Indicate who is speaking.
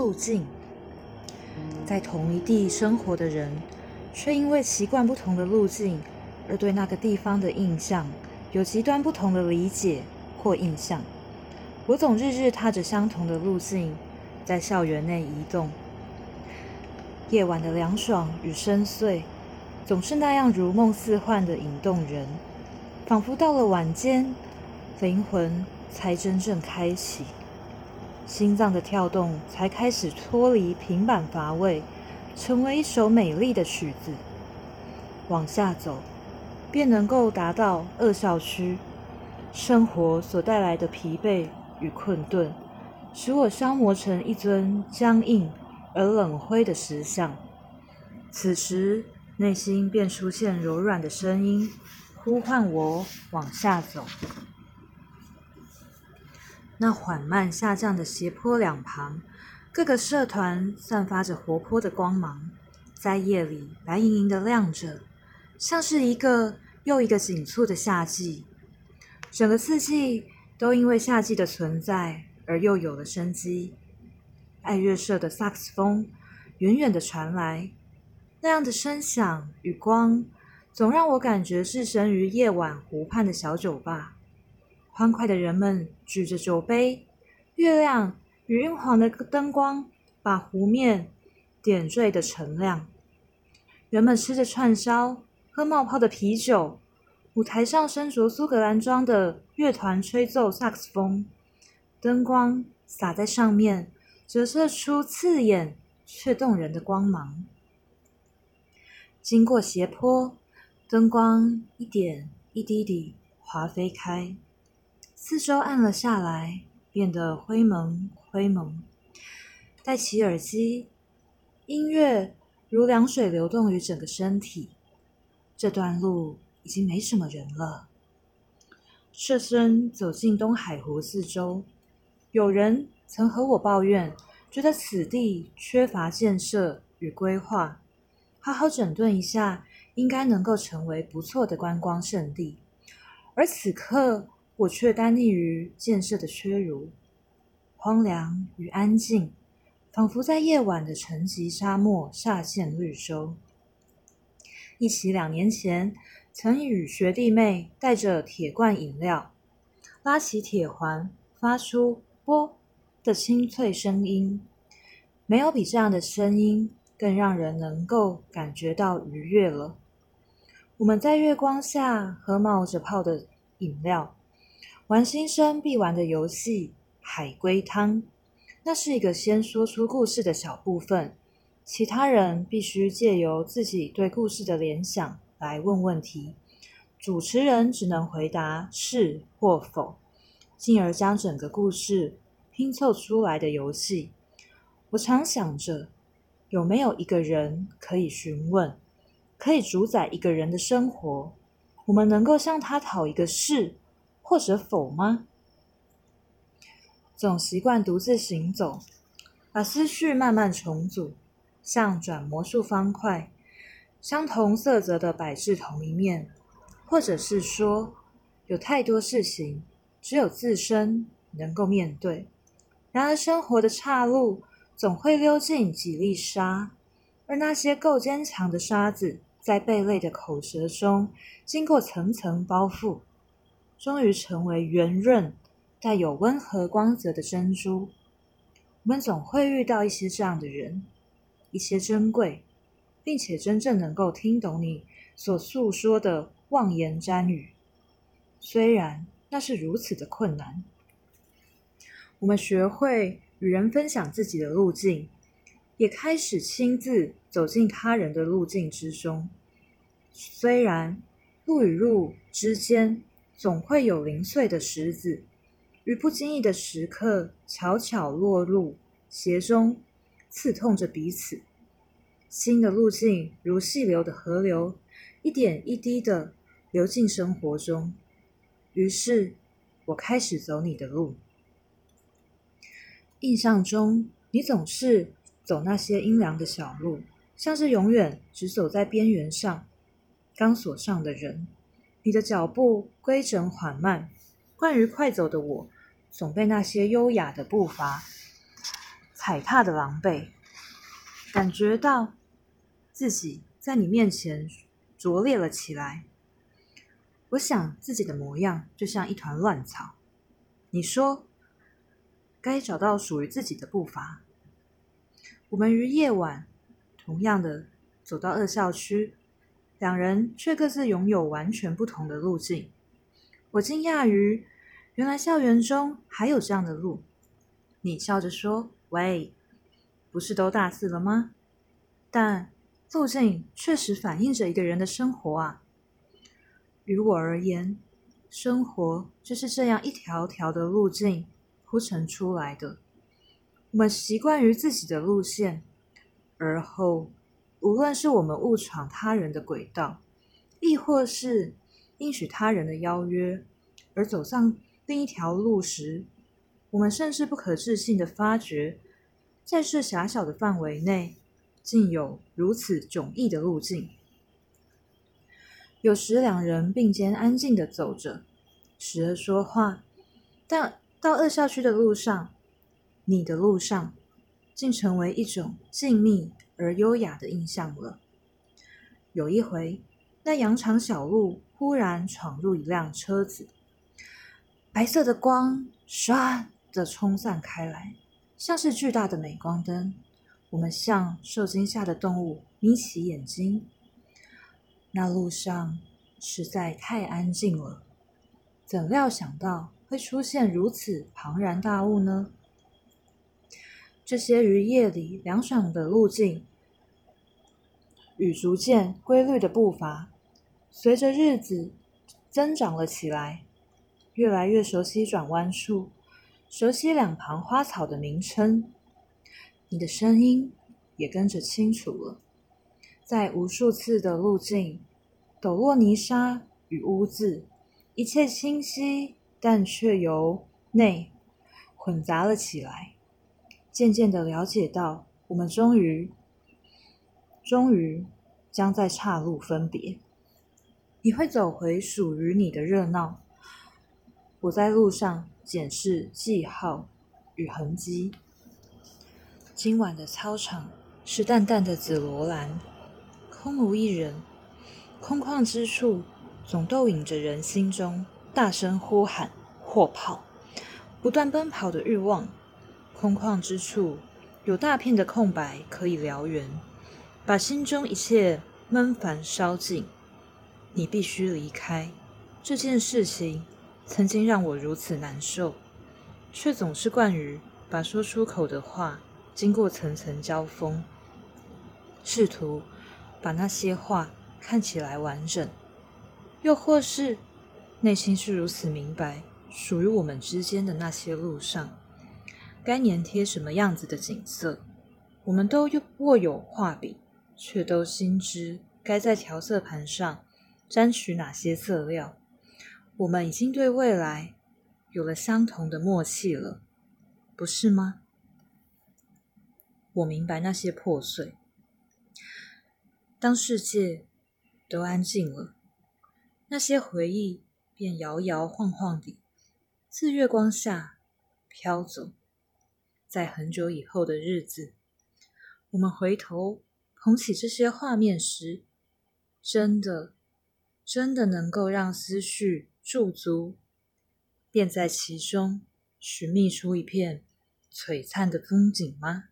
Speaker 1: 路径。在同一地生活的人，却因为习惯不同的路径，而对那个地方的印象有极端不同的理解或印象。我总日日踏着相同的路径，在校园内移动。夜晚的凉爽与深邃，总是那样如梦似幻的引动人，仿佛到了晚间，灵魂才真正开启，心脏的跳动才开始脱离平板乏味，成为一首美丽的曲子。往下走，便能够达到恶校区。生活所带来的疲惫与困顿，使我消磨成一尊僵硬。而冷灰的石像，此时内心便出现柔软的声音，呼唤我往下走。那缓慢下降的斜坡两旁，各个社团散发着活泼的光芒，在夜里白莹莹的亮着，像是一个又一个紧促的夏季。整个四季都因为夏季的存在而又有了生机。爱乐社的萨克斯风远远的传来，那样的声响与光，总让我感觉置身于夜晚湖畔的小酒吧。欢快的人们举着酒杯，月亮与晕黄的灯光把湖面点缀的澄亮。人们吃着串烧，喝冒泡的啤酒。舞台上身着苏格兰装的乐团吹奏萨克斯风，灯光洒在上面。折射出刺眼却动人的光芒。经过斜坡，灯光一点一滴地滑飞开，四周暗了下来，变得灰蒙灰蒙。戴起耳机，音乐如凉水流动于整个身体。这段路已经没什么人了。侧身走进东海湖四周，有人。曾和我抱怨，觉得此地缺乏建设与规划，好好整顿一下，应该能够成为不错的观光胜地。而此刻，我却单立于建设的缺如，荒凉与安静，仿佛在夜晚的沉寂沙漠下现绿洲。一起两年前，曾与学弟妹带着铁罐饮料，拉起铁环，发出“啵”。的清脆声音，没有比这样的声音更让人能够感觉到愉悦了。我们在月光下喝冒着泡的饮料，玩新生必玩的游戏——海龟汤。那是一个先说出故事的小部分，其他人必须借由自己对故事的联想来问问题，主持人只能回答是或否，进而将整个故事。拼凑出来的游戏，我常想着，有没有一个人可以询问，可以主宰一个人的生活？我们能够向他讨一个是或者否吗？总习惯独自行走，把思绪慢慢重组，像转魔术方块，相同色泽的摆置同一面，或者是说，有太多事情，只有自身能够面对。然而，生活的岔路总会溜进几粒沙，而那些够坚强的沙子，在贝类的口舌中经过层层包覆，终于成为圆润、带有温和光泽的珍珠。我们总会遇到一些这样的人，一些珍贵，并且真正能够听懂你所诉说的妄言瞻语，虽然那是如此的困难。我们学会与人分享自己的路径，也开始亲自走进他人的路径之中。虽然路与路之间总会有零碎的石子，与不经意的时刻悄悄落入鞋中，刺痛着彼此。新的路径如细流的河流，一点一滴的流进生活中。于是，我开始走你的路。印象中，你总是走那些阴凉的小路，像是永远只走在边缘上。钢索上的人，你的脚步规整缓慢。惯于快走的我，总被那些优雅的步伐踩踏的狼狈，感觉到自己在你面前拙劣了起来。我想自己的模样就像一团乱草。你说，该找到属于自己的步伐。我们于夜晚同样的走到二校区，两人却各自拥有完全不同的路径。我惊讶于，原来校园中还有这样的路。你笑着说：“喂，不是都大四了吗？”但路径确实反映着一个人的生活啊。于我而言，生活就是这样一条条的路径铺陈出来的。我们习惯于自己的路线，而后无论是我们误闯他人的轨道，亦或是应许他人的邀约，而走上另一条路时，我们甚至不可置信的发觉，在这狭小的范围内，竟有如此迥异的路径。有时两人并肩安静的走着，时而说话，但到二校区的路上，你的路上，竟成为一种静谧而优雅的印象了。有一回，那羊肠小路忽然闯入一辆车子，白色的光唰的冲散开来，像是巨大的镁光灯。我们像受惊吓的动物，眯起眼睛。那路上实在太安静了，怎料想到会出现如此庞然大物呢？这些于夜里凉爽的路径与逐渐规律的步伐，随着日子增长了起来，越来越熟悉转弯处，熟悉两旁花草的名称，你的声音也跟着清楚了。在无数次的路径，抖落泥沙与污渍，一切清晰，但却由内混杂了起来。渐渐的了解到，我们终于，终于将在岔路分别。你会走回属于你的热闹，我在路上检视记号与痕迹。今晚的操场是淡淡的紫罗兰。空无一人，空旷之处总逗引着人心中大声呼喊或跑，不断奔跑的欲望。空旷之处有大片的空白可以燎原，把心中一切闷烦烧尽。你必须离开这件事情，曾经让我如此难受，却总是惯于把说出口的话经过层层交锋，试图。把那些话看起来完整，又或是内心是如此明白，属于我们之间的那些路上，该粘贴什么样子的景色，我们都握有画笔，却都心知该在调色盘上沾取哪些色料。我们已经对未来有了相同的默契了，不是吗？我明白那些破碎。当世界都安静了，那些回忆便摇摇晃晃地自月光下飘走。在很久以后的日子，我们回头捧起这些画面时，真的、真的能够让思绪驻足，便在其中寻觅出一片璀璨的风景吗？